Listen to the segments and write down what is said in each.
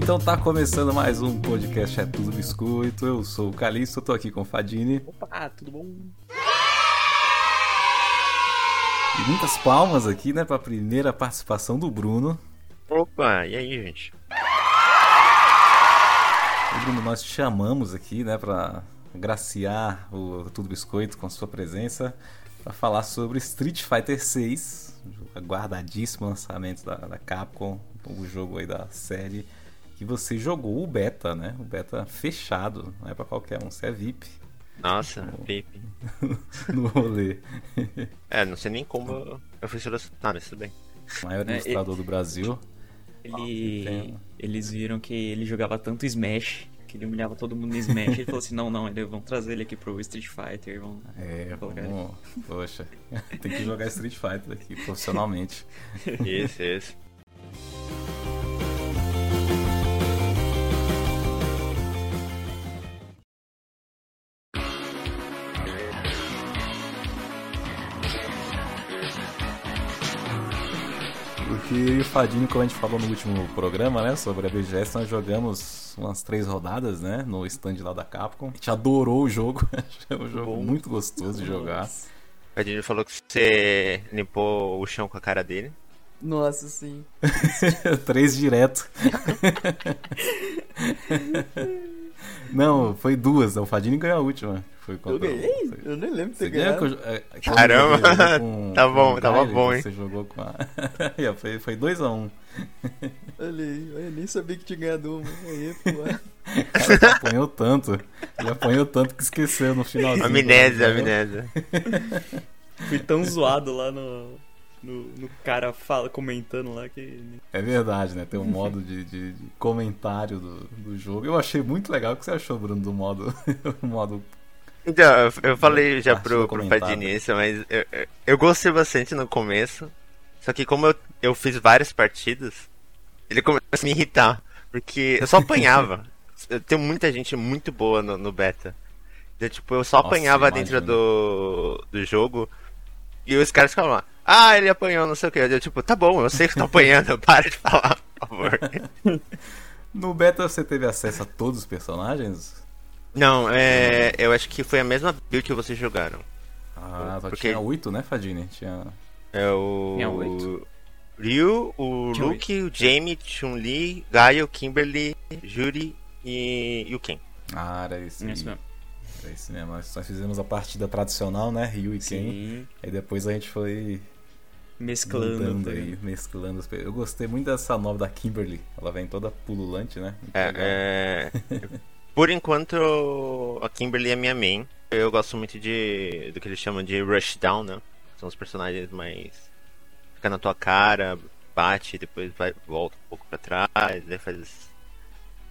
Então tá começando mais um podcast É Tudo Biscoito. Eu sou o Calixto, tô aqui com o Fadini. Opa, tudo bom? E muitas palmas aqui, né, pra primeira participação do Bruno. Opa, e aí, gente? E, Bruno, nós te chamamos aqui, né, pra graciar o Tudo Biscoito com sua presença para falar sobre Street Fighter 6, aguardadíssimo lançamento da, da Capcom, o jogo aí da série que você jogou o beta, né? O beta fechado, não é para qualquer um, você é VIP. Nossa, VIP. no rolê. É, não sei nem como eu fui selecionado, mas tudo bem. O maior ilustrador do Brasil. Ele, eles viram que ele jogava tanto Smash, que ele humilhava todo mundo no Smash. ele falou assim: não, não, eles vão trazer ele aqui pro Street Fighter. Vão... É, vamos... Poxa, tem que jogar Street Fighter aqui profissionalmente. Isso, isso. Eu e o Fadinho, como a gente falou no último programa, né, sobre a BGS, nós jogamos umas três rodadas, né, no stand lá da Capcom. A gente adorou o jogo, é um jogo Bom. muito gostoso de jogar. O Edinho falou que você limpou o chão com a cara dele. Nossa, sim. três direto. Não, foi duas, o Fadinho ganhou a última. Foi Eu ganhei? foi- Eu nem lembro de Você ter ganhou ganhado. é, Caramba, com- tá bom, com tava bom, hein? Você jogou com a. Aí, ó, foi, foi 2x1. Um. Olha aí, eu nem sabia que tinha ganhado uma. Aí, pô. Cara, ele apanhou tanto. Ele apanhou tanto que esqueceu no finalzinho. Amnésia, né? amnésia. Fui tão zoado lá no, no, no cara fala, comentando lá que. É verdade, né? Tem um modo de, de- de comentário do, do jogo. Eu achei muito legal. O que você achou, Bruno, do modo. modo... Então, eu, eu falei já pro, pro. Padinho isso, mas eu, eu- gostei bastante no começo. Só que como eu, eu fiz várias partidas, ele começou a me irritar. Porque eu só apanhava. Eu tenho muita gente muito boa no, no beta. Então, tipo, eu só Nossa, apanhava imagino. dentro do, do jogo. E os caras ficavam lá, ah, ele apanhou, não sei o que. Eu, tipo, tá bom, eu sei que tô apanhando, para de falar, por favor. No beta você teve acesso a todos os personagens? Não, é. Eu acho que foi a mesma build que vocês jogaram. Ah, só Porque- tinha oito, né, Fadini? Tinha. É o. Tinha oito. Ryu, o Tinha Luke, o Jamie, Chun-Li, Gaio, Kimberly, Juri e, e o Ken. Ah, era esse. Isso mesmo. Era esse mesmo. Nós nós fizemos a partida tradicional, né? Ryu e Ken. Sim, Aí depois a gente foi mesclando. tá aí, mesclando as Eu gostei muito dessa nova da Kimberly. Ela vem toda pululante, né? É, é... Por enquanto, a Kimberly é minha main. Eu gosto muito de do que eles chamam de rushdown, né? São os personagens mais. Fica na tua cara, bate, depois vai, volta um pouco pra trás, daí faz es-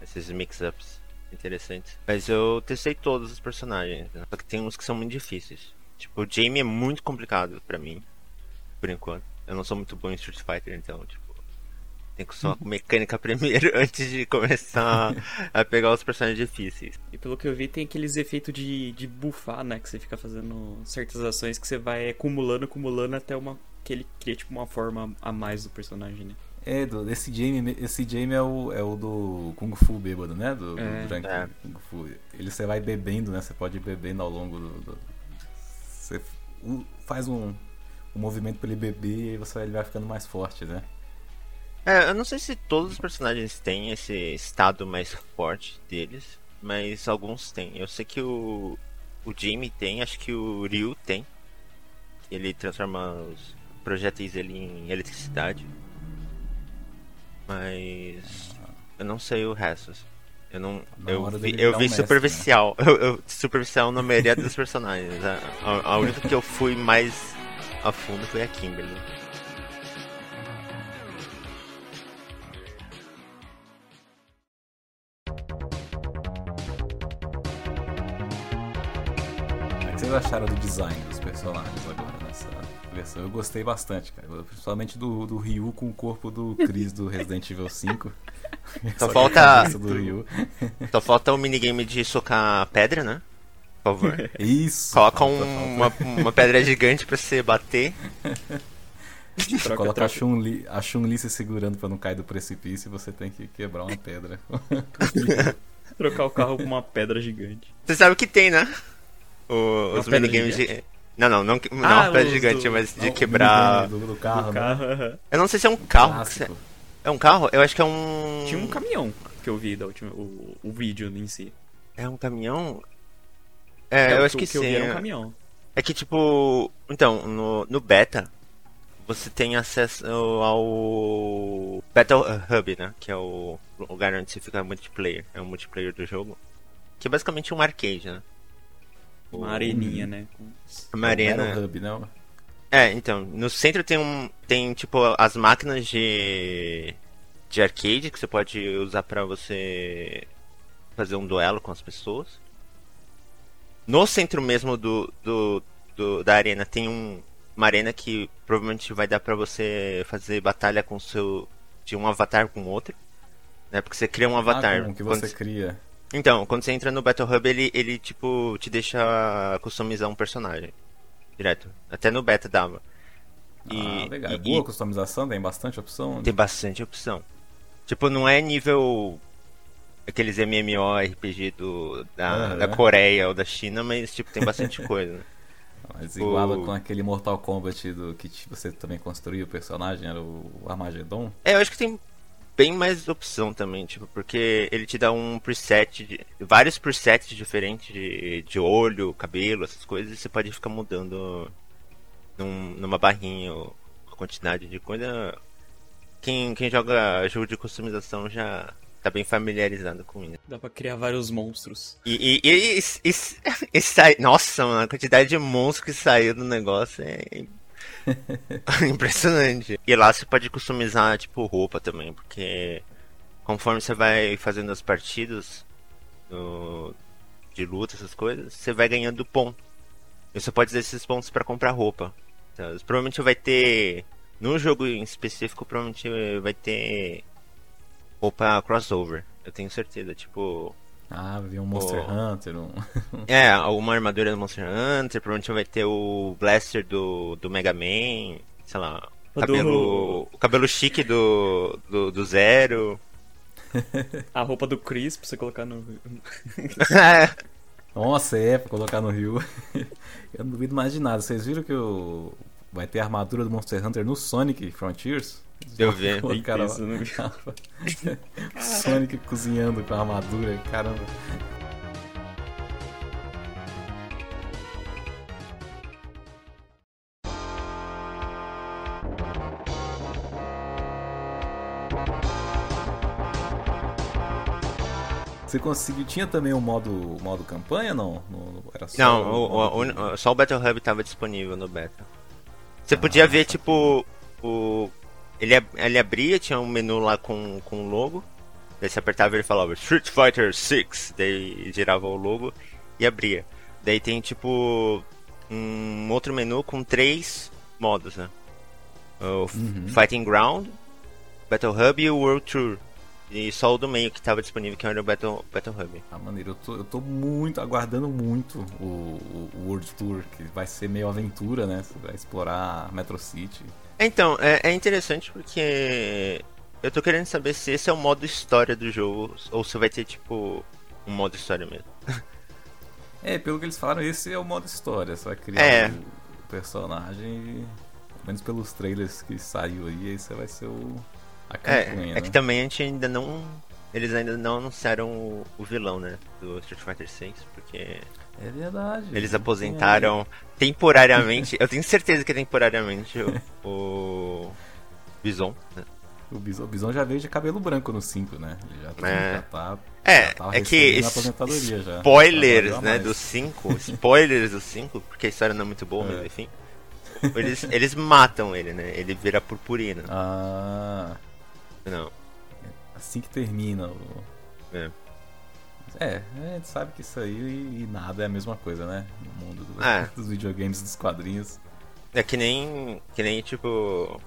esses mix-ups interessantes. Mas eu testei todos os personagens, né? só que tem uns que são muito difíceis. Tipo, o Jamie é muito complicado pra mim, por enquanto. Eu não sou muito bom em Street Fighter, então, tipo. Tem que só com mecânica primeiro antes de começar a pegar os personagens difíceis. E pelo que eu vi, tem aqueles efeitos de, de buffar, né? Que você fica fazendo certas ações que você vai acumulando, acumulando até uma. que ele cria tipo uma forma a mais do personagem, né? É, do, esse Jamie, esse Jamie é o, é o do Kung Fu bêbado, né? Do, do É. Drunk É. Kung Fu. Ele você vai bebendo, né? Você pode ir bebendo ao longo do. do- você faz um, um movimento pra ele beber e você, ele vai ficando mais forte, né? É, eu não sei se todos os personagens têm esse estado mais forte deles, mas alguns têm. Eu sei que o, o Jamie tem, acho que o Ryu tem. Ele transforma os projéteis dele em eletricidade. Mas eu não sei o resto. Eu não. Na Eu vi, eu vi um mestre, superficial. Eu, eu- superficial na maioria dos personagens. A, a, a única que eu fui mais a fundo foi a Kimberly. O que vocês acharam do design dos personagens agora nessa versão? Eu gostei bastante, cara. Principalmente do, do Ryu com o corpo do Chris do Resident Evil 5. Só a falta- do Ryu. Só falta o minigame de socar pedra, né? Por favor. Isso! Coloca falta, um- falta. uma, uma pedra gigante pra você bater. Troca, coloca a troca. Chun-Li, a Chun-Li se segurando pra não cair do precipício e você tem que quebrar uma pedra. Trocar o carro por uma pedra gigante. Você sabe que tem, né? O- os minigames de. Não, não, não, não Ah, uma pedra gigante, do- mas de Não, o quebrar. Do, do carro, o né? carro, aham. Eu não sei se é um carro. você- É um carro? Eu acho que é um. Tinha um caminhão que eu vi da última, o, o vídeo em si. É um caminhão? É, eu o acho que, que eu sim. vi era um é. caminhão. É que, tipo. Então, no, no beta, você tem acesso ao Battle Hub, né? Que é o lugar onde você fica multiplayer. É o multiplayer do jogo. Que é basicamente um arcade, né? Uma areninha, né? Uma arena. Battle Hub, né? É, então, no centro tem um. Tem tipo as máquinas de. de arcade que você pode usar pra você fazer um duelo com as pessoas. No centro mesmo do, do, do- da arena tem um, uma arena que provavelmente vai dar pra você fazer batalha com seu. de um avatar com outro. Né? Porque você cria um avatar. Ah, como que Quando- você cria. então, quando você entra no Battle Hub, ele, ele tipo, te deixa customizar um personagem. Direto. Até no beta dava. E, ah, legal. É e- boa e a customização, tem bastante opção. tem bastante opção. Tipo, não é nível aqueles MMORPG do, da, da Coreia ou da China, mas tipo, tem bastante coisa. né? Mas iguala O- com aquele Mortal Kombat do que você também construiu o personagem, era o Armageddon. É, eu acho que tem bem mais opção também, tipo, porque ele te dá um preset, de, vários presets diferentes de, de olho, cabelo, essas coisas, e você pode ficar mudando num- numa barrinha ou a quantidade de coisa. Quem, quem joga jogo de customização já tá bem familiarizado com isso. Dá pra criar vários monstros. E, e, e, e- e- sai- Nossa, mano, a quantidade de monstros que saiu do negócio é impressionante. E lá você pode customizar, tipo, roupa também, porque conforme você vai fazendo as partidas no- de luta, essas coisas, você vai ganhando ponto. E você pode usar esses pontos pra comprar roupa. Então, provavelmente vai ter. No jogo em específico, provavelmente vai ter roupa crossover. Eu tenho certeza, tipo. Ah, vi um Monster Pô. Hunter, um... É, uma armadura do Monster Hunter, provavelmente vai ter o Blaster do, do Mega Man, sei lá, O cabelo, do- o cabelo chique do, do, do Zero. A roupa do Chris pra você colocar no. Nossa, é, pra colocar no Rio. Eu não duvido mais de nada. Vocês viram que o... vai ter a armadura do Monster Hunter no Sonic Frontiers? Eu vi. Colocaram Eita, isso vi. Sonic cozinhando com a armadura, caramba. Você conseguiu. Tinha também o modo, modo campanha, não? No- no- era só Não, o- o- o- só o Battle Hub tava disponível no beta. Você podia ver, tipo, o. Ele, ele abria, tinha um menu lá com, com o logo. Daí você apertava e ele falava Street Fighter 6. Daí girava o logo e abria. Daí tem, tipo, um outro menu com três modos, né? O Uhum. Fighting Ground, Battle Hub e o World Tour. E só o do meio que tava disponível, que era o Battle, Battle Hub. Ah, maneiro, eu tô, eu tô muito, aguardando muito o- o World Tour, que vai ser meio aventura, né? Você vai explorar Metro City. Então, é, é interessante porque eu tô querendo saber se esse é o modo história do jogo ou se vai ter tipo um modo história mesmo. É, pelo que eles falaram, esse é o modo história. Você vai criar É. o personagem e, pelo menos pelos trailers que saiu aí, esse vai ser o, a campanha, É, é né? que também a gente ainda não. Eles ainda não anunciaram o, o vilão, né? Do Street Fighter 6, porque É verdade. eles aposentaram temporariamente. eu tenho certeza que é temporariamente o, o Bison. né? O Bison, o Bison já veio de cabelo branco no 5, né? Ele já, tá- É. já tá. É, já tava é que já. spoilers, a né, do 5, spoilers do 5, porque a história não é muito boa, É. mas enfim. Eles, eles matam ele, né? Ele vira purpurina. Ah, Não. Assim que termina o. É. É, a gente sabe que isso aí e nada é a mesma coisa, né? No mundo do- É. dos videogames, dos quadrinhos. É que nem. Que nem tipo.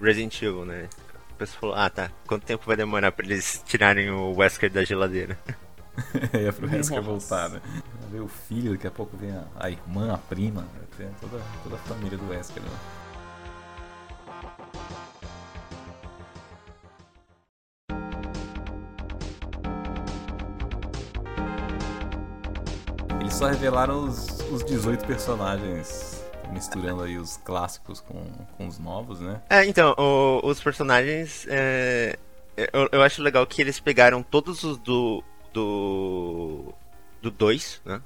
Resident Evil, né? A pessoa falou, ah tá, quanto tempo vai demorar pra eles tirarem o Wesker da geladeira? é pro Wesker voltar, né? Vai ver o filho, daqui a pouco vem a, a irmã, a prima, ter toda, toda a família do Wesker, né? Só revelaram os, os 18 personagens, misturando aí os clássicos com, com os novos, né? É, então, o- os personagens. é, eu, eu acho legal que eles pegaram todos os do. do. do 2, né?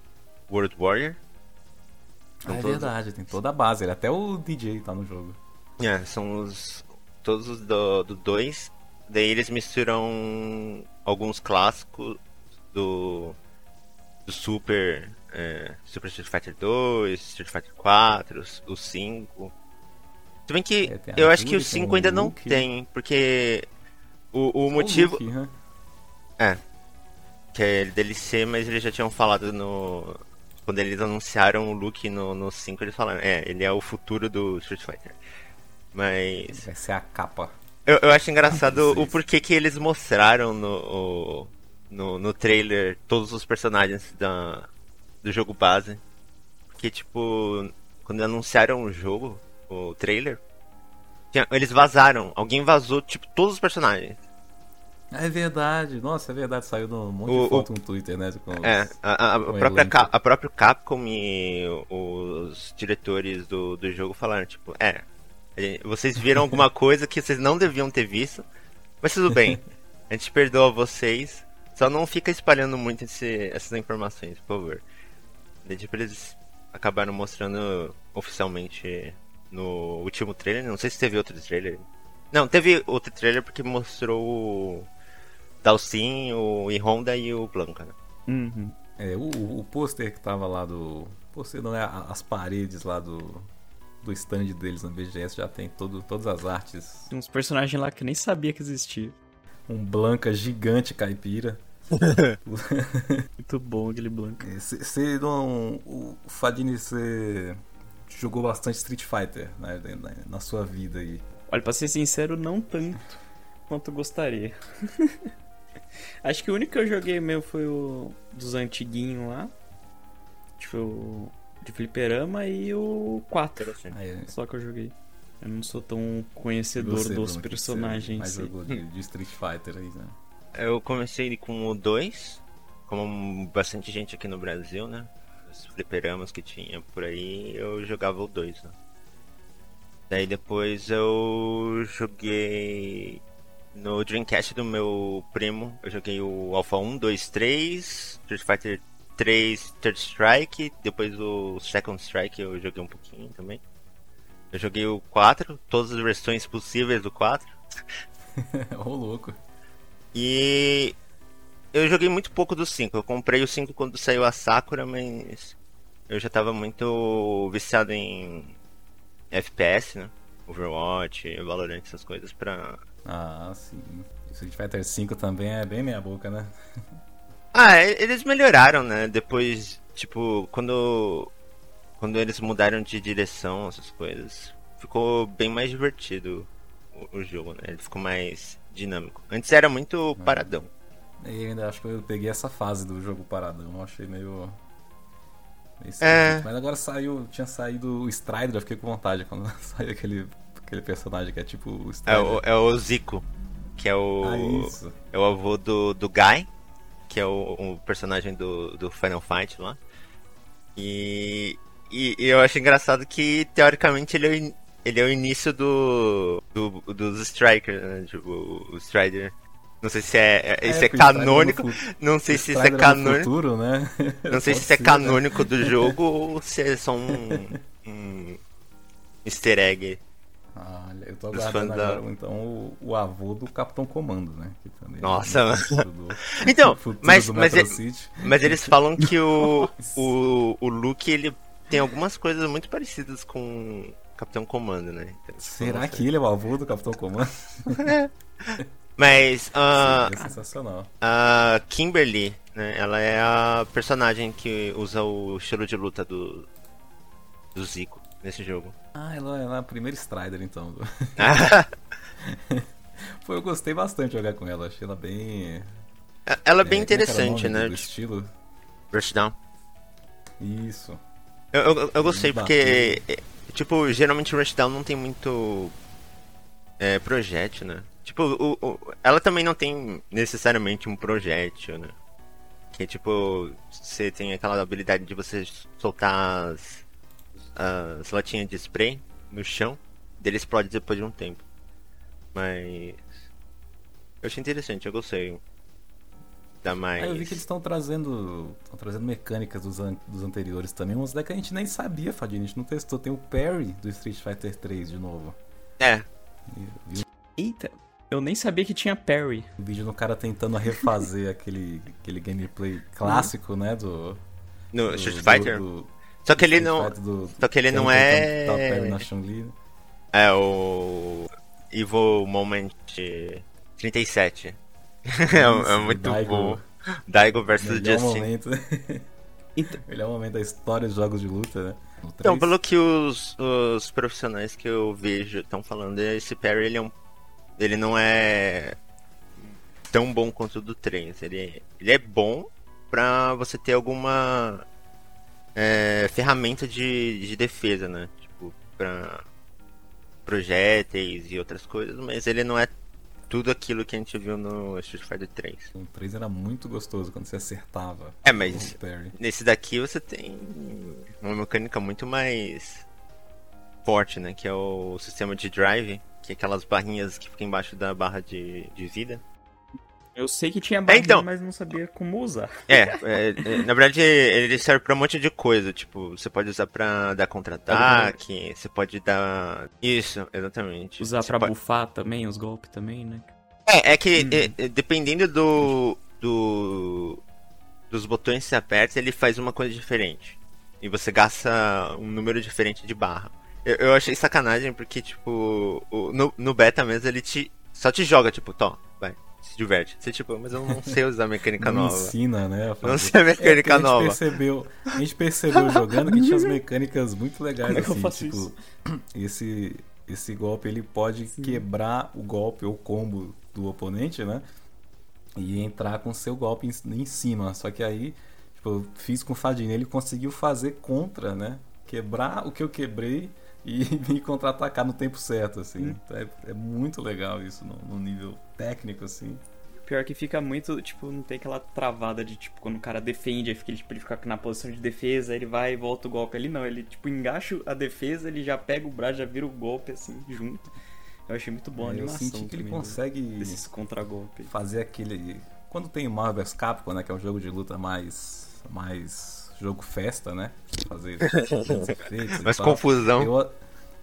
World Warrior. Ah, São é todos- verdade, tem toda a base, ele- até o DJ tá no jogo. É, são os. todos os do 2. Daí eles misturam alguns clássicos do. do Super. É, Super Street Fighter 2, Street Fighter 4, o 5. Se bem que É, eu acho que o Julie, tem 5 o ainda não Luke. tem, porque o, o motivo. Luffy, né? que é DLC, mas eles já tinham falado no. Quando eles anunciaram o Luke no, no 5, eles falaram, é, ele é o futuro do Street Fighter. Mas. Vai ser a capa. Eu, eu acho engraçado o porquê que eles mostraram no, o- no, no trailer todos os personagens da, do jogo base. Porque, tipo, quando anunciaram o jogo, o trailer, tinha- eles vazaram. Alguém vazou, tipo, todos os personagens. É verdade, nossa, é verdade, saiu num monte O- de foto no Twitter, né? Com os- É, a, a- o própria, a própria Capcom e os diretores do, do jogo falaram, tipo, é, vocês viram alguma coisa que vocês não deviam ter visto, mas tudo bem, a gente perdoa vocês, só não fica espalhando muito esse- essas informações, por favor. Daí, tipo, eles acabaram mostrando oficialmente no último trailer, não sei se teve outro trailer. Não, teve outro trailer porque mostrou o Dalsin, o e Honda e o Blanca, né? Uhum. É, o, o pôster que tava lá do. Pôster não é as paredes lá do. Do stand deles na BGS já tem todo, todas as artes. Tem uns personagens lá que eu nem sabia que existia. Um Blanca gigante caipira. Muito bom aquele Blanca. Você não. O Fadini, você jogou bastante Street Fighter né, na, na sua vida aí. Olha, pra ser sincero, não tanto quanto gostaria. Acho que o único que eu joguei mesmo foi o dos antiguinhos lá. Tipo, o de fliperama e o 4. Aí, Só que eu joguei. Eu não sou tão conhecedor você, dos Bruno, que personagens. você Mais em si. jogou de, de Street Fighter aí, né? Eu comecei com o 2, como bastante gente aqui no Brasil, né? Os fliperamas que tinha por aí, eu jogava o 2, né? Daí depois eu joguei no Dreamcast do meu primo, eu joguei o Alpha 1, 2, 3, Street Fighter 3 Third Strike, depois o Second Strike eu joguei um pouquinho também. Eu joguei o 4, todas as versões possíveis do 4. Ô, louco. E eu joguei muito pouco do 5. Eu comprei o 5 quando saiu a Sakura, mas eu já tava muito viciado em FPS, né? Overwatch, Valorant, essas coisas pra. Ah, sim. Street Fighter 5 também é bem meia boca, né? Ah, eles melhoraram, né? Depois, tipo, quando. Quando eles mudaram de direção, essas coisas, ficou bem mais divertido o, o jogo, né? Ele ficou mais dinâmico. Antes era muito paradão. E eu ainda acho que eu peguei essa fase do jogo paradão, eu achei meio. meio É. Mas agora saiu, tinha saído o Strider, eu fiquei com vontade quando saiu aquele, aquele personagem que é tipo o É Strider. o, é o Zico, que é o. Ah. É o avô do, do Guy, que é o, o personagem do, do Final Fight lá. E, e, e eu acho engraçado que, teoricamente, ele é ele é o início do, do dos Strikers, né? Tipo, o Strider. Não sei se é, é, isso é, porque o Strider canônico, fu- não sei se isso é no canônico. futuro, né? Não sei se isso é né? canônico do jogo ou se é só um, um easter egg. Olha, eu tô aguardando agora, então, o, o avô do Capitão Comando, né? Que também Nossa, é mano. o futuro do- Então, mas- mas é- City. Mas eles falam que o, o, o Luke, ele tem algumas coisas muito parecidas com Capitão Comando, né? Então, Será que ele é o avô do Capitão Comando? Mas a Seria sensacional. a Kimberly, né? Ela é a personagem que usa o estilo de luta do, do Zico nesse jogo. Ah, ela, ela é a primeira Strider, então. Pô, eu gostei bastante de jogar com ela. Achei ela bem... ela é bem era o interessante, nome né? Do, estilo. Rushdown. Isso. Eu, eu, eu gostei Bem porque, é, tipo, geralmente Rushdown não tem muito é, projétil, né? Tipo, o, o- ela também não tem necessariamente um projétil, né? Que tipo, você tem aquela habilidade de você soltar as, as latinhas de spray no chão, dele explode depois de um tempo. Mas. Eu achei interessante, eu gostei. Ah, eu vi que eles estão trazendo. estão trazendo mecânicas dos, an- dos anteriores também, umas que a gente nem sabia, Fadinho. A gente não testou. Tem o Parry do Street Fighter 3 de novo. É, E- Eita, eu nem sabia que tinha parry. um vídeo do cara tentando refazer aquele, aquele gameplay clássico, né? Do. no do- Street do- Fighter. do- Só que ele não. Do- Só que ele não o é. na Chun-Li. né? É o. Evil Moment 37. É, é muito Daigo. bom. Daigo versus Justin. momento. Então- Melhor momento da história dos jogos de luta, né? Então, 3. pelo que os, os profissionais que eu vejo estão falando, esse parry ele, é um, ele não é tão bom quanto o do 3. Ele, ele é bom pra você ter alguma é, ferramenta de, de defesa, né? Tipo, pra projéteis e outras coisas, mas ele não é tudo aquilo que a gente viu no Street Fighter 3. O 3 era muito gostoso quando você acertava. É, mas. Nesse daqui você tem uma mecânica muito mais forte, né? Que é o sistema de drive, que é aquelas barrinhas que ficam embaixo da barra de, de vida. Eu sei que tinha barrinha, então. mas não sabia como usar. É, é, é, na verdade ele serve pra um monte de coisa. Tipo, você pode usar pra dar contra-ataque, você pode dar. Isso, exatamente. Usar Você pra pode- bufar também, os golpes também, né? É, é que é, é, dependendo do, do. dos botões que você aperta, ele faz uma coisa diferente. E você gasta um número diferente de barra. Eu, eu achei sacanagem porque, tipo, no, no beta mesmo ele te. só te joga, tipo, vai, se diverte. Você, tipo, mas eu não sei usar a mecânica Não nova. ensina, né? a fazer. Não sei a mecânica É, nova. A gente percebeu, a gente percebeu jogando que tinha as mecânicas muito legais, Como é que eu assim, faço tipo, isso? esse esse golpe ele pode quebrar o golpe ou combo do oponente, né? E entrar com o seu golpe em, em cima. Só que aí, tipo, eu fiz com o Fadinho, ele conseguiu fazer contra, né? Quebrar o que eu quebrei e me contra-atacar no tempo certo, assim. Então é, é muito legal isso no, no nível técnico, assim. Pior que fica muito, tipo, não tem aquela travada de, tipo, quando o cara defende, aí fica, ele, tipo, ele fica na posição de defesa, ele vai e volta o golpe ali, não. Ele, tipo, engacha a defesa, ele já pega o braço, já vira o golpe, assim, junto. Eu achei muito bom a É, eu animação senti que ele consegue desses contra-golpes. fazer aquele. Quando tem o Marvel vs Capcom, né? Que é um jogo de luta mais. mais jogo festa, né? Fazer efeitos Mas confusão. Eu-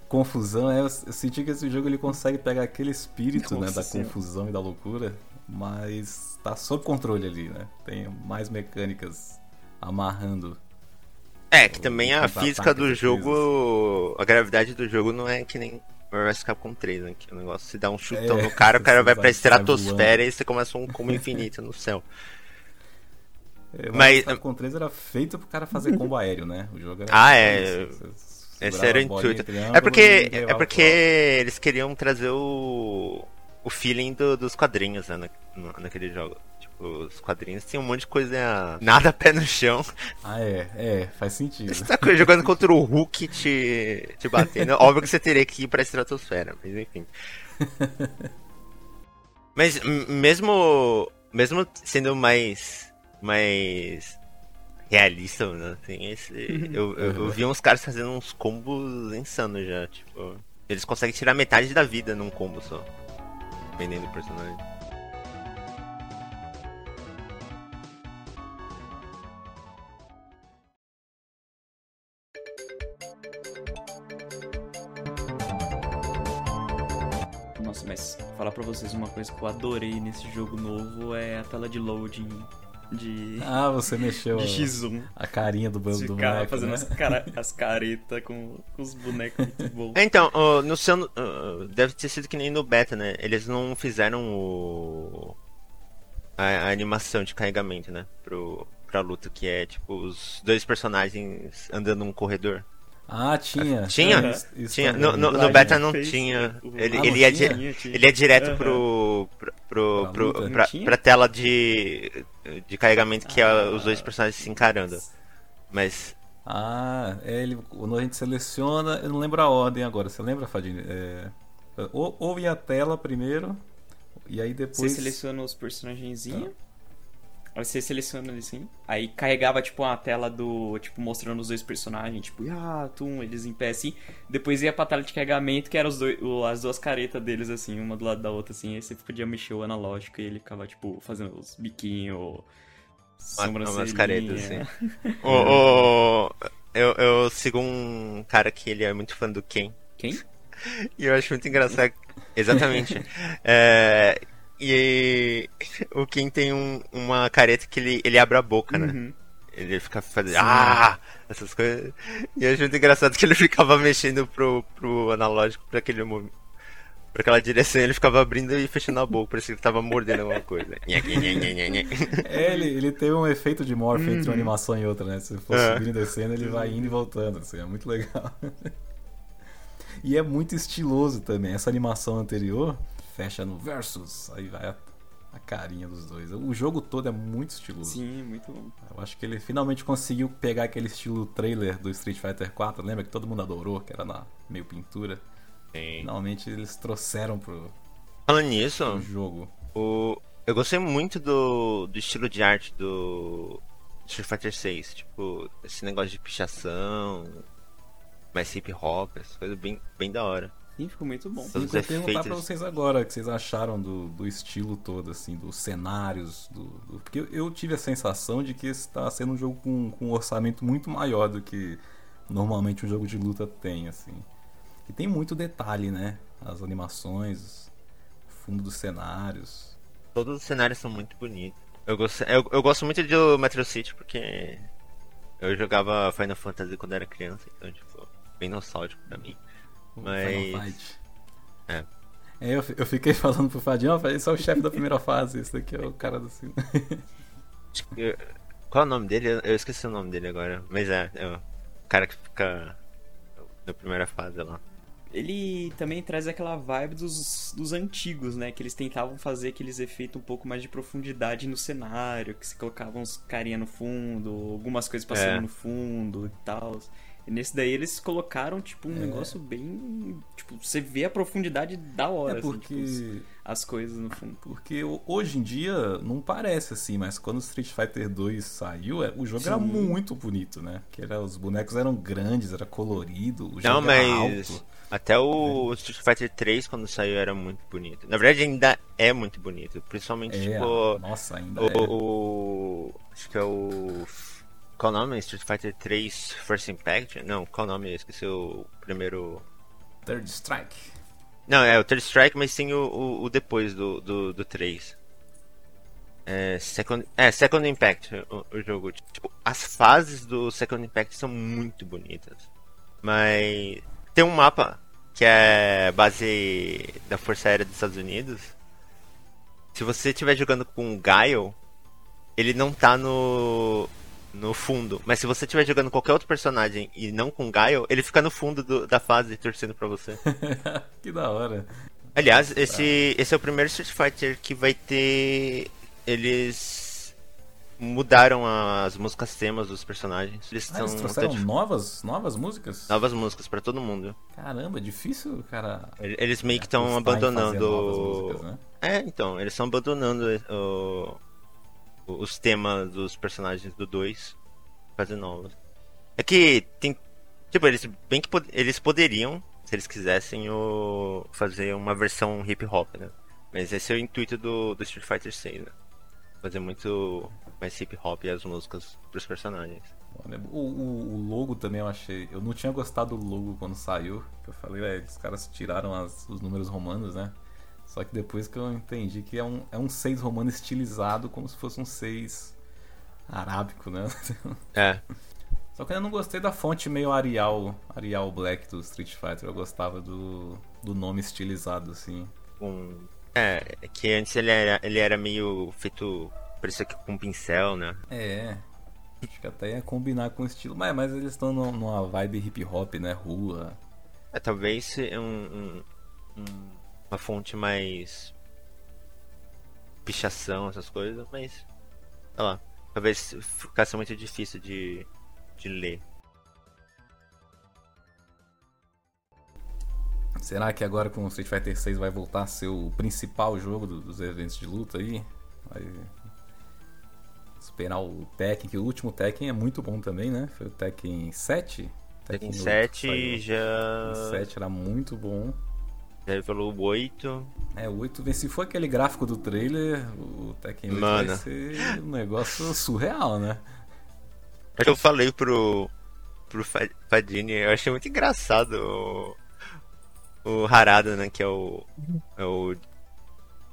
confusão, é, eu senti que esse jogo ele consegue pegar aquele espírito né, Nossa da Senhora. confusão e da loucura, mas tá sob controle ali, né? Tem mais mecânicas amarrando. É, que também a física do jogo. A gravidade do jogo não é que nem Marvel vs Capcom 3, né? Que o negócio se dá um chutão É, no cara, o cara vai pra vai- estratosfera e você começa um combo infinito no céu. Mas- o Capcom 3 era feito pro cara fazer combo aéreo, né? O jogo era Ah, é. você Esse era o intuito. É porque, é porque eles queriam trazer o. o feeling do- dos quadrinhos, né? na- naquele jogo. Tipo, os quadrinhos tinham um monte de coisa. Nada pé no chão. Ah, é, é, faz sentido. Você tá jogando contra o Hulk te, te batendo. Óbvio que você teria que ir pra estratosfera, mas enfim. Mas mesmo. Mesmo sendo mais. Mais. realista, né? Assim, esse, eu, eu, eu vi uns caras fazendo uns combos insanos já. Tipo. Eles conseguem tirar metade da vida num combo só. Dependendo do personagem. Nossa, mas falar pra vocês uma coisa que eu adorei nesse jogo novo é a tela de loading de, Ah, você mexeu de a, X1. a carinha do, Esse do cara boneco, fazendo né? as, cara, as caretas com, com os bonecos muito bons. É, Então, ó, no seu. ó, deve ter sido que nem no beta, né? Eles não fizeram o. A, a animação de carregamento, né? Pro, pra luta, que é tipo os dois personagens andando num corredor. Ah, tinha. Tinha? Isso- isso Tinha, no, no, no beta não Fez, tinha. Ele, Ah, não ele, ia, tinha? di- Tinha, ele ia direto Aham. pro. pro, pro, Pra pro- pra, pra tela de. de carregamento que é Ah. os dois personagens se encarando. Mas. Ah, é, ele, quando a gente seleciona, eu não lembro a ordem agora. Você lembra, Fadinho? É, ou, ou ia a tela primeiro, e aí Você depois. seleciona os personagenzinhos. Aí você seleciona ele assim. Aí carregava, tipo, uma tela do. Tipo, mostrando os dois personagens. Tipo, ah, tum, eles em pé assim. Depois ia pra tela de carregamento, que eram os dois, o, as duas caretas deles, assim, uma do lado da outra, assim. Aí você podia mexer o analógico e ele ficava, tipo, fazendo os biquinhos. Umas caretas, assim. o, o, eu, eu sigo um cara que ele é muito fã do Ken. Quem? E eu acho muito engraçado. Exatamente. é, e o Kim tem um, uma careta que ele, ele abre a boca, né? Uhum. Ele fica fazendo. Ah! Essas coisas. E eu acho muito engraçado que ele ficava mexendo pro, pro analógico pra aquele momento. Pra aquela direção ele ficava abrindo e fechando a boca, parecia que ele tava mordendo alguma coisa. é, ele, ele tem um efeito de morph uhum. entre uma animação e outra, né? Se for é. subindo e descendo, ele vai indo e voltando, assim, é muito legal. e é muito estiloso também. Essa animação anterior fecha no Versus, aí vai a, a, carinha dos dois. O jogo todo é muito estiloso. Sim, muito bom. Eu acho que ele finalmente conseguiu pegar aquele estilo trailer do Street Fighter 4, lembra que todo mundo adorou, que era na meio pintura. Sim. Finalmente eles trouxeram pro, Falando nisso, pro jogo. O... Eu gostei muito do, do estilo de arte do Street Fighter 6, tipo, esse negócio de pichação, mais hip hop, essa coisa bem, bem da hora. Sim, ficou muito bom. Sim, eu vou perguntar pra vocês agora o que vocês acharam do, do estilo todo, assim, dos cenários. Do, do... Porque eu, eu, tive a sensação de que está sendo um jogo com, com um orçamento muito maior do que normalmente um jogo de luta tem, assim. E tem muito detalhe, né? As animações, o fundo dos cenários. Todos os cenários são muito bonitos. Eu gosto, eu, eu gosto muito de Metro City porque eu jogava Final Fantasy quando era criança, então, tipo, bem nostálgico pra mim. Mas. É. é eu, eu fiquei falando pro Fadinho, ó, esse é o chefe da primeira fase, esse daqui é o cara do cima. Qual é o nome dele? Eu esqueci o nome dele agora. Mas é, é o cara que fica na primeira fase lá. Ele também traz aquela vibe dos, dos antigos, né? Que eles tentavam fazer aqueles efeitos um pouco mais de profundidade no cenário, que se colocavam uns carinha no fundo, algumas coisas passando é. no fundo e tal. E nesse daí eles colocaram, tipo, um é. negócio bem. Tipo, você vê a profundidade da hora, é porque... Assim, tipo, as coisas no fundo. Porque hoje em dia não parece assim, mas quando o Street Fighter 2 saiu, é, o jogo Sim. era muito bonito, né? Que era, os bonecos eram grandes, era colorido, o jogo não, mas... alto. Até o é. Street Fighter 3, quando saiu, era muito bonito. Na verdade, ainda é muito bonito. Principalmente, é, tipo. Nossa, ainda o, é. O, acho que é o qual o nome? Street Fighter 3 First Impact? Não, qual o nome? Eu esqueci o primeiro. Third Strike. Não, é o Third Strike, mas sim o, o, o depois do, do, do 3. É Second, é, Second Impact, o, o, jogo. Tipo, as fases do Second Impact são muito bonitas. Mas tem um mapa que é base da Força Aérea dos Estados Unidos. Se você estiver jogando com o Guile, ele não tá no no fundo. Mas se você estiver jogando qualquer outro personagem e não com Gaio, ele fica no fundo do, da fase torcendo pra você. que da hora. Aliás, esse, esse é o primeiro Street Fighter que vai ter. Eles mudaram as músicas temas dos personagens. Eles, ah, eles trouxeram novas, novas músicas? Novas músicas para todo mundo. Caramba, difícil, cara. Eles meio que estão abandonando. Músicas, né? É, então, eles estão abandonando o, os temas dos personagens do 2 fazer novos. É que tem. Tipo, eles bem que pod eles poderiam, se eles quisessem, o, fazer uma versão hip hop, né? Mas esse é o intuito do, do Street Fighter 6, né? Fazer muito mais hip hop e as músicas pros personagens. O, o, o, logo também eu achei. Eu não tinha gostado do logo quando saiu. Eu falei, velho, os caras tiraram as, os números romanos, né? Só que depois que eu entendi que é um, é um 6 romano estilizado como se fosse um 6 arábico, né? É. Só que eu não gostei da fonte meio Arial, Arial Black do Street Fighter. Eu gostava do, do nome estilizado, assim. Um, é, é que antes ele era, ele era meio feito, parecia que com pincel, né? É. Acho que até ia combinar com o estilo. Mas, mas eles estão numa vibe hip hop, né? Rua. É, talvez um, um, um uma fonte mais pichação, essas coisas, mas sei lá, talvez ficasse muito difícil de, de ler. Será que agora com o Street Fighter 6 vai voltar a ser o principal jogo do, dos eventos de luta aí? Vai... esperar o Tekken, que o último Tekken é muito bom também, né? Foi o Tekken 7? Tekken 7 já. O 7 era muito bom. Já falou o 8. É, o 8, se for aquele gráfico do trailer, o Tekken 8 Mano. vai ser um negócio surreal, né? Eu falei pro, pro Fa- Fadini, eu achei muito engraçado o, o Harada, né? Que é o, é o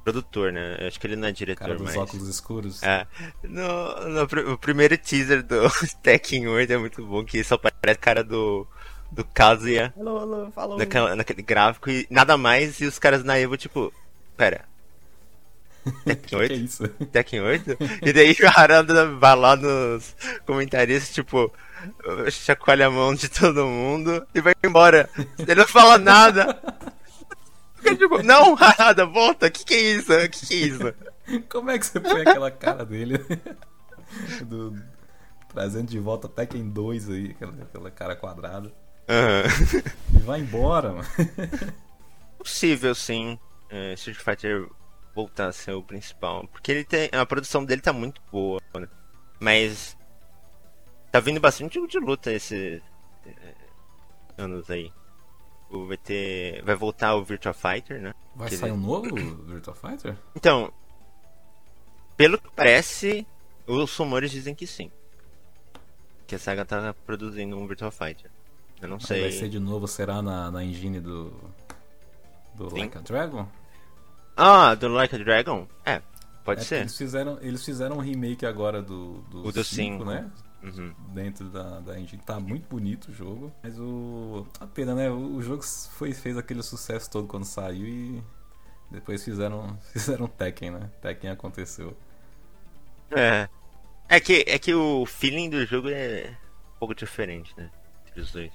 produtor, né? Eu acho que ele não é diretor, cara dos mas. óculos escuros. É. No, no o primeiro teaser do Tekken 8 é muito bom, que só parece cara do, do Kazuya Alô, alô, falou. naquela, naquele gráfico e nada mais, e os caras na Evo, tipo, pera. Tekken Que 8? é isso? Tekken 8? E daí o Harada vai lá nos comentaristas, tipo, chacoalha a mão de todo mundo e vai embora. Ele não fala nada. Fica tipo, não, Harada, volta, que que é isso? Que que é isso? Como é que você põe aquela cara dele? Do- trazendo de volta Tekken 2 aí, aquela, aquela cara quadrada. Aham. E vai embora, mano. possível, sim, é, Street Fighter voltar a ser o principal. Porque ele tem. A produção dele tá muito boa, né? Mas. Tá vindo bastante jogo de luta esses anos aí. O- Vai ter. Vai voltar o Virtua Fighter, né? Vai Que sair ele- um novo Virtua Fighter? Então. Pelo que parece, os rumores dizem que sim. Que a SEGA tá produzindo um Virtua Fighter. Eu não sei. Vai ser de novo, será na, na engine do. Do Sim. Like a Dragon? Ah, do Like a Dragon? É, pode É, ser. Eles fizeram, eles fizeram um remake agora do, do, O do 5, cinco. né? Uhum. Dentro da, da engine. Tá muito bonito o jogo. Mas o. A pena, né? O, o jogo foi, fez aquele sucesso todo quando saiu e. Depois fizeram, fizeram Tekken, né? Tekken aconteceu. É. É que, é que o feeling do jogo é um pouco diferente, né? Entre os dois.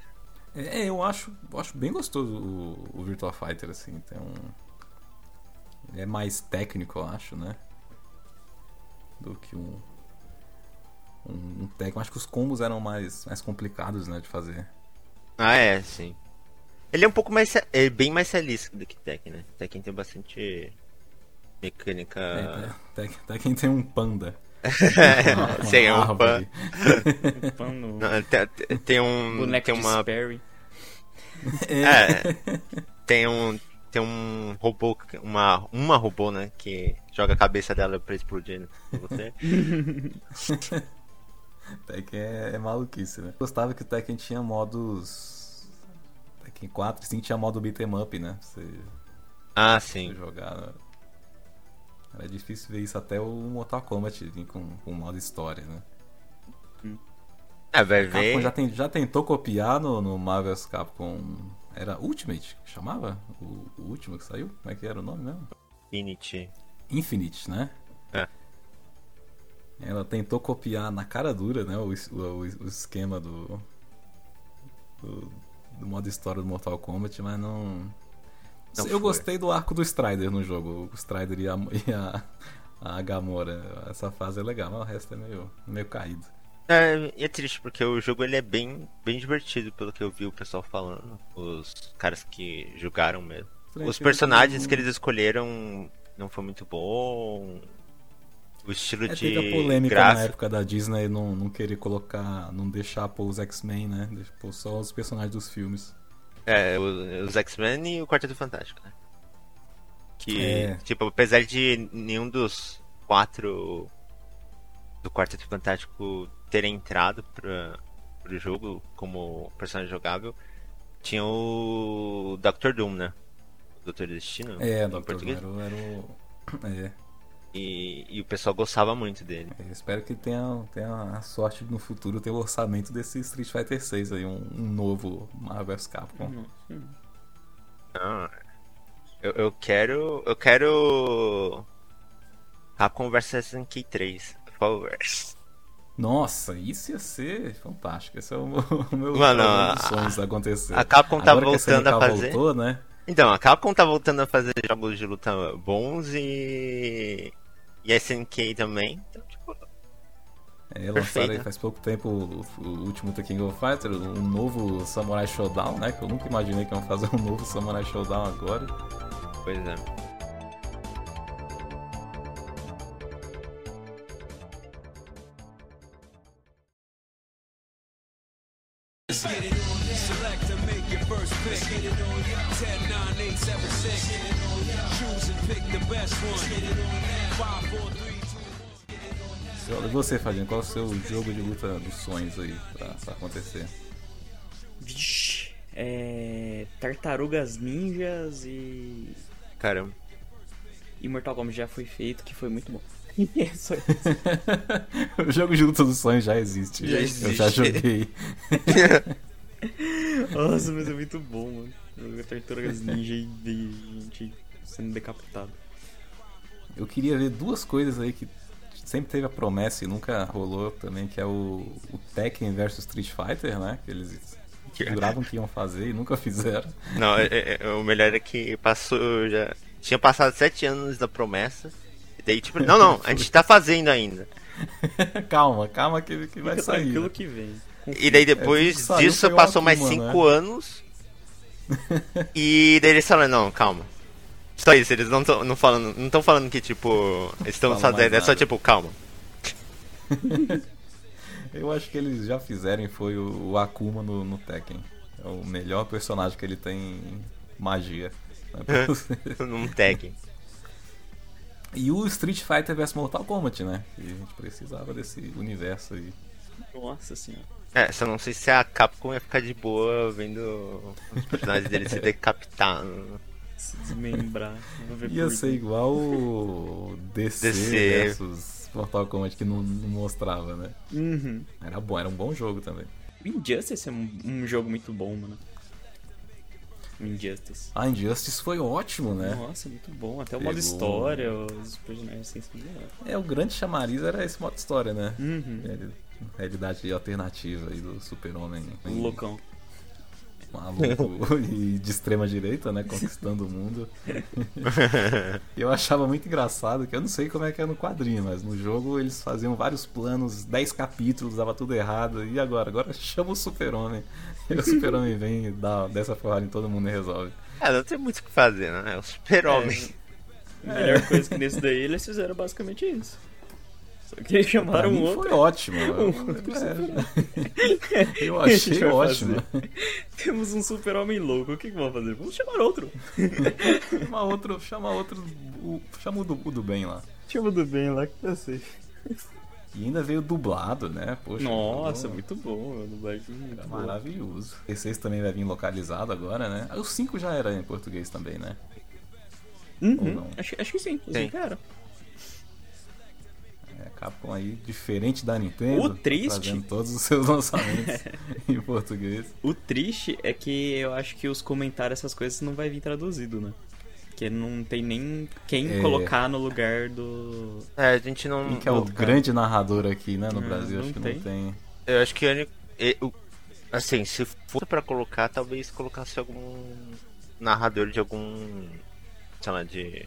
É, eu acho, eu acho bem gostoso o, o Virtua Fighter, assim. Tem um. Ele é mais técnico, eu acho, né? Do que um. Um, um. Eu acho que os combos eram mais, mais complicados, né? De fazer. Ah, é, sim. Ele é um pouco mais. É bem mais realista do que Tekken, né? Tekken tem bastante mecânica. É, Tekken, Tekken tem um panda. É, sim, é um pan. árvore. Pano, Não, tem, tem um. boneco tem uma. Sperry. É. Tem um. Tem um robô. Uma, uma robô, né? Que joga a cabeça dela pra explodir né, você. Tekken é, é maluquice, né? Gostava que o Tekken tinha modos. Tekken 4 sim tinha modo beat'em up, né? Você Ah, você sim. jogar. né? Era difícil ver isso até o Mortal Kombat com, com modo história, né? É, vai Capcom ver. já, tem- já tentou copiar no, no Marvel's Capcom. Era Ultimate que chamava? O, o último que saiu? Como é que era o nome mesmo? Infinity. Infinite, né? É. Ela tentou copiar na cara dura, né? O, o, o esquema do, do. do modo história do Mortal Kombat, mas não. Não Eu foi. gostei do arco do Strider no jogo. O Strider e a, e a, a Gamora. Essa fase é legal, mas o resto é meio, meio caído. É, e é triste porque o jogo ele é bem, bem divertido pelo que eu vi o pessoal falando. Os caras que jogaram mesmo. Os personagens que eles escolheram não foi muito bom. O estilo É, de teve a polêmica na gráfico. época da Disney não, não querer colocar, não deixar pôr os X-Men, né? Pôr só os personagens dos filmes. É, os X-Men e o Quarteto Fantástico, né? Que, É. tipo, apesar de nenhum dos quatro do Quarteto Fantástico terem entrado pra, pro jogo como personagem jogável, tinha o Dr. Doom, né? O Dr. Destino, É, em Dr. português. Doom era o. É, E, e o pessoal gostava muito dele. eu espero que tenha, tenha a sorte no futuro ter o orçamento desse Street Fighter 6 aí, um, um novo Marvel's Capcom. Nossa. Ah, eu, eu quero. Eu quero. Capcom vs SNK 3, por favor. Nossa, isso ia ser fantástico. Esse é o meu, o meu Mano, a- sonhos acontecer. A Capcom tá Agora voltando a SNK fazer. voltou, né? Então, a Capcom tá voltando a fazer jogos de luta bons e. E a SNK também. Então, tipo, É, lançaram aí faz pouco tempo o, o último The King of Fighters, um novo Samurai Showdown, né? Que eu nunca imaginei que iam fazer um novo Samurai Showdown agora. pois é. Select and make your first pick. 10, 9, 8, 7, 6. Choose and pick the best one. 5, 4, 3, 2, 1. E você, Fadinho, qual é o seu jogo de luta dos sonhos aí pra, pra acontecer? Vixe, é. Tartarugas Ninjas e. Caramba. E Mortal Kombat já foi feito, que foi muito bom. O jogo de luta dos sonhos já existe. Já Eu já existe. joguei. Nossa, mas é muito bom, mano. Tartarugas Ninja e gente sendo decapitado. Eu queria ver duas coisas aí que sempre teve a promessa e nunca rolou também, que é o, o Tekken versus Street Fighter, né? Que eles juravam que iam fazer e nunca fizeram. Não, é- é- é- o melhor é que passou já. Tinha passado sete anos da promessa. Daí, tipo, não, não, a gente tá fazendo ainda. calma, calma que, que vai Fica sair. tranquilo né? que vem. E daí tudo depois saiu disso passou mais Akuma, cinco né? anos. e daí eles falaram, não, calma. Só isso, eles não estão não falando, não estão falando que tipo, eles estão fazendo, é só tipo, calma. Eu acho que eles já fizeram e foi o, o Akuma no, no Tekken. É o melhor personagem que ele tem em magia. né? Num tag. E o Street Fighter vs Mortal Kombat, né? Que a gente precisava desse universo aí. Nossa senhora. É, só não sei se a Capcom ia ficar de boa vendo os personagens dele se decapitando. Se desmembrar. Ia ser igual o DC, DC. versus Mortal Kombat que não, não mostrava, né? Uhum. Era bom, era um bom jogo também. Injustice é um, um jogo muito bom, mano. Injustice. A Injustice foi ótimo, né? Nossa, muito bom. Até o modo Pegou- história, os personagens sensacionais. É, o grande chamariz era esse modo história, né? Uhum. Reali- Realidade alternativa aí do super-homem. Um loucão. Maluco e de extrema direita, né? Conquistando o mundo. E eu achava muito engraçado, que eu não sei como é que é no quadrinho, mas no jogo eles faziam vários planos, 10 capítulos, dava tudo errado. E agora? Agora chama o super-homem. E o super-homem vem e dá dessa porrada em todo mundo e resolve. É, não tem muito o que fazer, né? É o super-homem. A melhor coisa que nesse daí eles fizeram basicamente isso. Só que eles Pra chamaram mim um outro. foi ótimo. É. Eu achei ótimo. Temos um super-homem louco. O que, que vamos fazer? Vamos chamar outro. Chama outro, chama outro, o- chama o do, o do bem lá. Chama do bem lá que eu sei. E ainda veio dublado, né? Poxa, Nossa, ficou muito bom. Dublagem muito boa. maravilhoso. Esse 6 também vai vir localizado agora, né? Ah, O 5 já era em português também, né? Ou Uhum. não? Acho, acho que sim. Sim. Sim, cara. É, Capcom aí, diferente da Nintendo. O tá triste- Trazendo todos os seus lançamentos em português. O triste é que eu acho que os comentários, essas coisas, não vai vir traduzido, né? Porque não tem nem quem É. colocar no lugar do. É, a gente não. Quem que é o grande narrador aqui, né? No Ah, Brasil, acho que tem. não tem. Eu acho que assim, se for pra colocar, talvez colocasse algum narrador de algum. sei lá, de.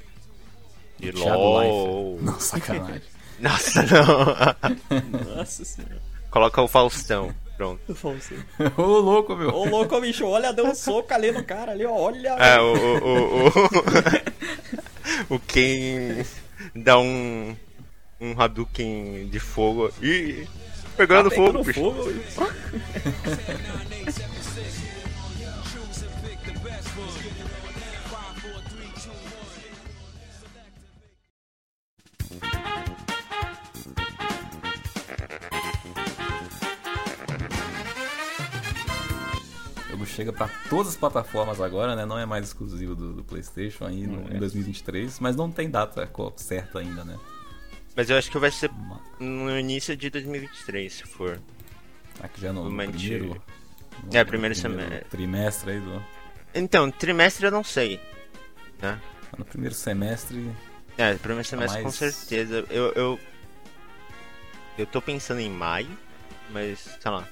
de LOL. Não, sacanagem. Nossa, não. Nossa senhora. Coloca o Faustão. Pronto. Falo assim. Ô, louco, meu. Ô louco, bicho, olha, deu um soco ali no cara ali, ó, olha. É, o. O, o, o, o quem dá um. um Hadouken de fogo. Ih! Pegando Tá fogo, pegando bicho. fogo. chega pra todas as plataformas agora, né? Não é mais exclusivo do, do PlayStation aí no- Não é. em 2023, mas não tem data certa ainda, né? Mas eu acho que vai ser no início de 2023, se for. Aqui já no, no Realmente- primeiro, no É, primeiro semestre. trimestre aí do, Então, trimestre eu não sei. Né? no primeiro semestre É, primeiro semestre com mais- certeza. Eu, eu. Eu tô pensando em maio, mas sei lá.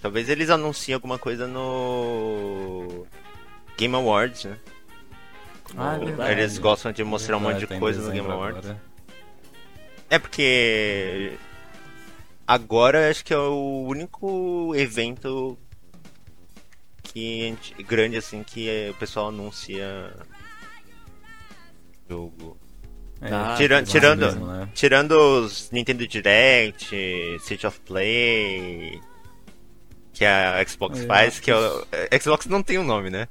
Talvez eles anunciem alguma coisa no. Game Awards, né? Ah, é eles gostam de mostrar um monte Verdade, de coisa no Game Awards. agora. É porque. Agora acho que é o único evento que grande assim que é- o pessoal anuncia jogo. É, Ah, Tira- mais tirando, mesmo, né? tirando os Nintendo Direct, State of Play, que a Xbox É, faz, que é o... a Xbox não tem um nome, né?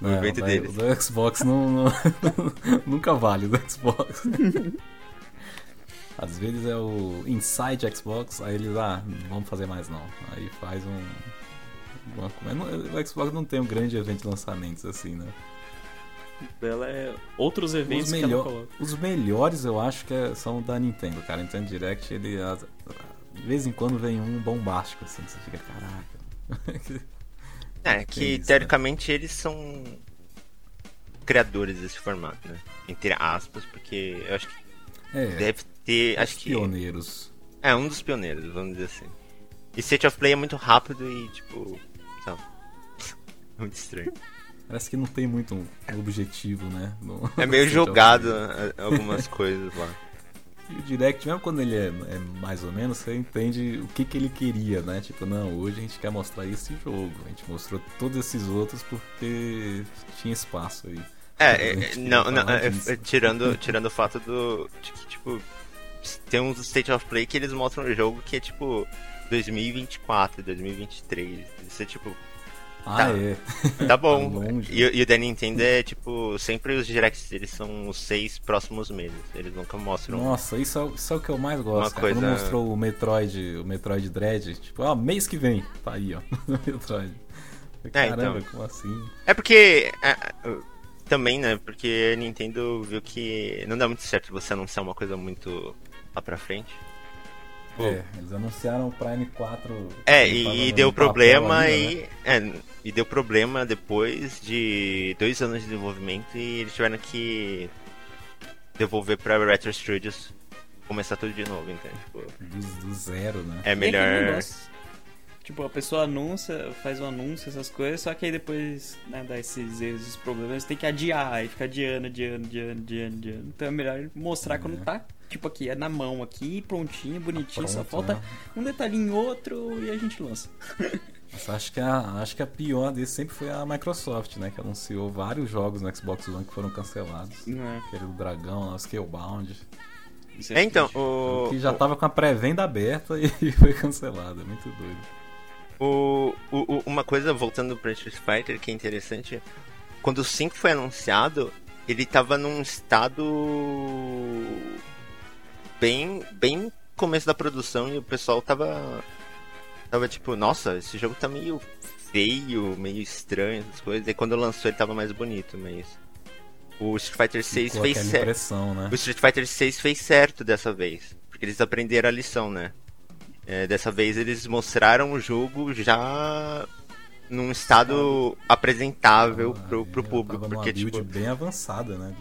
O É, evento da- deles. O Xbox não, não- nunca vale o do Xbox. Às vezes é o Inside Xbox, aí eles, ah, não vamos fazer mais não. Aí faz um. uma- o Xbox não tem um grande evento de lançamentos assim, né? Dela é outros eventos Os, que ela melhor- coloca. os melhores eu acho que é- são da Nintendo, cara. Nintendo Direct, ele. as- de vez em quando vem um bombástico, assim, que você fica, caraca. É, Que isso, né? teoricamente eles são criadores desse formato, né? Entre aspas, porque eu acho que é, deve ter. Acho que. pioneiros. É, um dos pioneiros, vamos dizer assim. E State of Play é muito rápido e, tipo. Lá. Muito estranho. Parece que não tem muito um objetivo, né? no- É meio jogado a- algumas coisas lá. E o Direct, mesmo quando ele é, é mais ou menos, você entende o que, que ele queria, né? Tipo, não, hoje a gente quer mostrar esse jogo. A gente mostrou todos esses outros porque tinha espaço aí. É, é, não, não, é, é, tirando, tirando o fato do. de que, tipo, tem uns State of Play que eles mostram o jogo que é tipo 2024, 2023. Isso é tipo, Ah, tá. é. tá bom. longe. e, o- e o da Nintendo é tipo, sempre os directs deles são os seis próximos meses. Eles nunca mostram. Nossa, isso é, o- isso é o que eu mais gosto. Uma cara. coisa- Quando mostrou o Metroid, o Metroid Dread, tipo, ah, mês que vem, tá aí, ó. Metroid. Caramba, então. como assim? É porque. é, é, também, né? Porque a Nintendo viu que não dá muito certo você anunciar uma coisa muito lá pra frente. É, eles anunciaram o Prime 4. É, e, e no deu problema ainda, né? e. É, e deu problema depois de dois anos de desenvolvimento e eles tiveram que devolver pra Retro Studios começar tudo de novo, então, tipo, Do, do zero, né? é melhor. Tipo, a pessoa anuncia, faz um anúncio, essas coisas, só que aí depois, né, dá esses erros, esses problemas, tem que adiar, aí fica adiando, adiando, adiando, adiando, adiando. Então é melhor mostrar quando tá, tipo, aqui, é na mão aqui, prontinho, bonitinho, só Pronto, falta né? um detalhinho outro e a gente lança. Mas acho que, a, acho que a pior desse sempre foi a Microsoft, né? Que anunciou vários jogos no Xbox One que foram cancelados. Né? Aquele do Dragão, lá, o Scalebound. Isso É, então, o, Que já tava com a pré-venda aberta e foi cancelado. É muito doido. O, o, o- uma coisa, voltando pra Street Fighter, que é interessante, quando o 5 foi anunciado, ele tava num estado bem, bem começo da produção e o pessoal tava, tava tipo, nossa, esse jogo tá meio feio, meio estranho, essas coisas. E quando lançou ele tava mais bonito, mas o Street Fighter 6 Ficou fez certo. né? O Street Fighter 6 fez certo dessa vez, porque eles aprenderam a lição, né? É, dessa vez eles mostraram o jogo já num estado apresentável pro, pro público, Tava porque build tipo... bem avançada, né?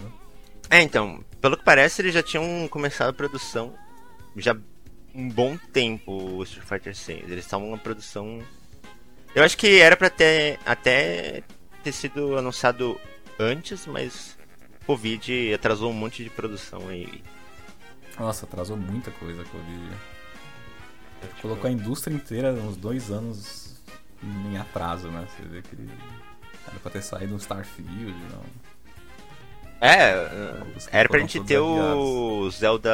É, então, pelo que parece eles já tinham começado a produção já um bom tempo, o Street Fighter 6. Eles estavam na produção... Eu acho que era pra ter até ter sido anunciado antes, mas Covid atrasou um monte de produção aí. Nossa, atrasou muita coisa a Covid. Tipo, Colocou a indústria inteira uns dois anos em atraso, né? Você vê que era pra ter saído um Starfield, não. É, era pra gente ter o Zelda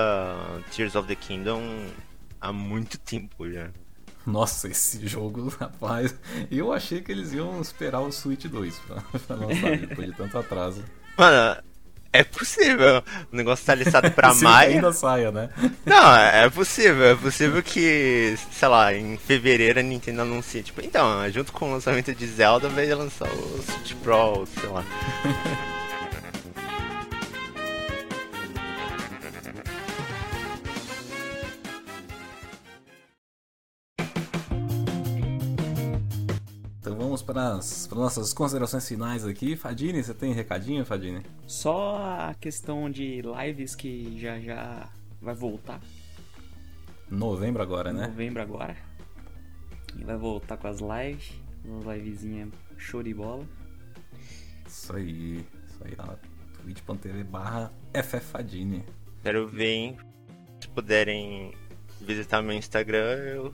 Tears of the Kingdom há muito tempo já. Nossa, esse jogo, rapaz. Eu achei que eles iam esperar o Switch 2 pra, pra lançar depois de tanto atraso. Mano, é possível. O negócio tá listado pra maio. ainda saia, né? Não, é possível. É possível que, sei lá, em fevereiro a Nintendo anuncie, tipo, então, junto com o lançamento de Zelda vai lançar o Switch Pro, sei lá. Para as para nossas considerações finais aqui. Fadini, você tem recadinho, Fadini? Só a questão de lives que já já vai voltar. Novembro agora, né? novembro agora. E vai voltar com as lives. Uma livezinha show de bola. Isso aí. Isso aí lá. twitch.tv barra ffadini. Quero ver, hein? Se puderem visitar meu Instagram, eu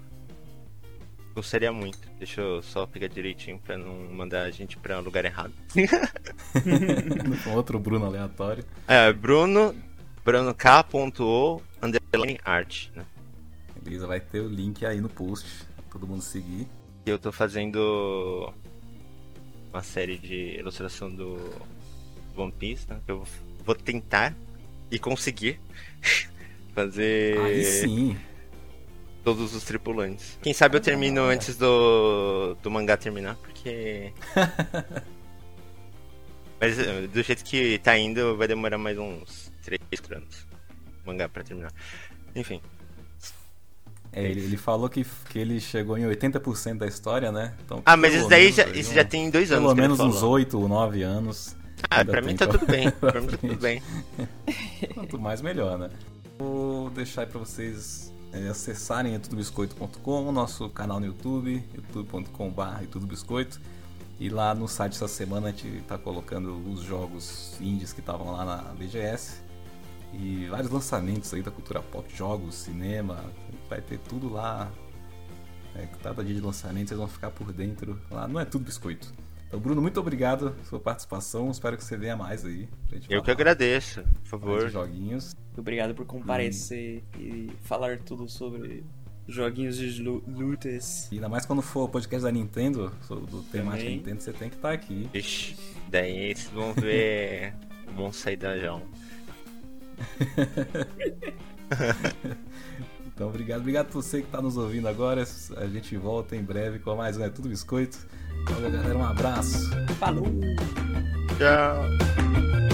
gostaria muito. Deixa eu só pegar direitinho pra não mandar a gente pra lugar errado. Outro Bruno aleatório. É, Bruno, brunok.o underline art, né? Beleza, vai ter o link aí no post pra todo mundo seguir. Eu tô fazendo uma série de ilustração do One Piece, né? Eu vou tentar e conseguir fazer Aí sim. Todos os tripulantes. Quem sabe eu termino antes do, do mangá terminar, porque. Mas eh, do jeito que tá indo, vai demorar mais uns 3 anos o mangá pra terminar. Enfim. É, ele, ele falou que, que ele chegou em 80% da história, né? Então, Ah, mas isso daí menos já, isso um- já tem dois anos. Pelo menos uns falou. 8 ou 9 anos. Ah, ainda pra mim tá tudo bem. Pra mim tá tudo bem. Quanto mais melhor, né? Vou deixar aí pra vocês é, acessarem tudobiscoito.com, o nosso canal no YouTube, youtube.com.br tudobiscoito. E lá no site essa semana a gente tá colocando os jogos indies que estavam lá na BGS. E vários lançamentos aí da cultura pop, jogos, cinema, vai ter tudo lá. É, cada dia de lançamento vocês vão ficar por dentro lá. Não é tudo biscoito. Então, Bruno, muito obrigado pela sua participação. Espero que você venha mais aí. pra gente Eu que falar agradeço, por favor. joguinhos. Obrigado por comparecer e falar tudo sobre joguinhos de lu- lutas. E ainda mais quando for o podcast da Nintendo, sobre do temática Também. Nintendo, você tem que estar aqui. Ixi, daí vocês vão ver o monstro sair da jaula. Então, obrigado. Obrigado por você que está nos ouvindo agora. A gente volta em breve com mais um É Tudo Biscoito. Valeu, galera. Um abraço. Falou! Tchau.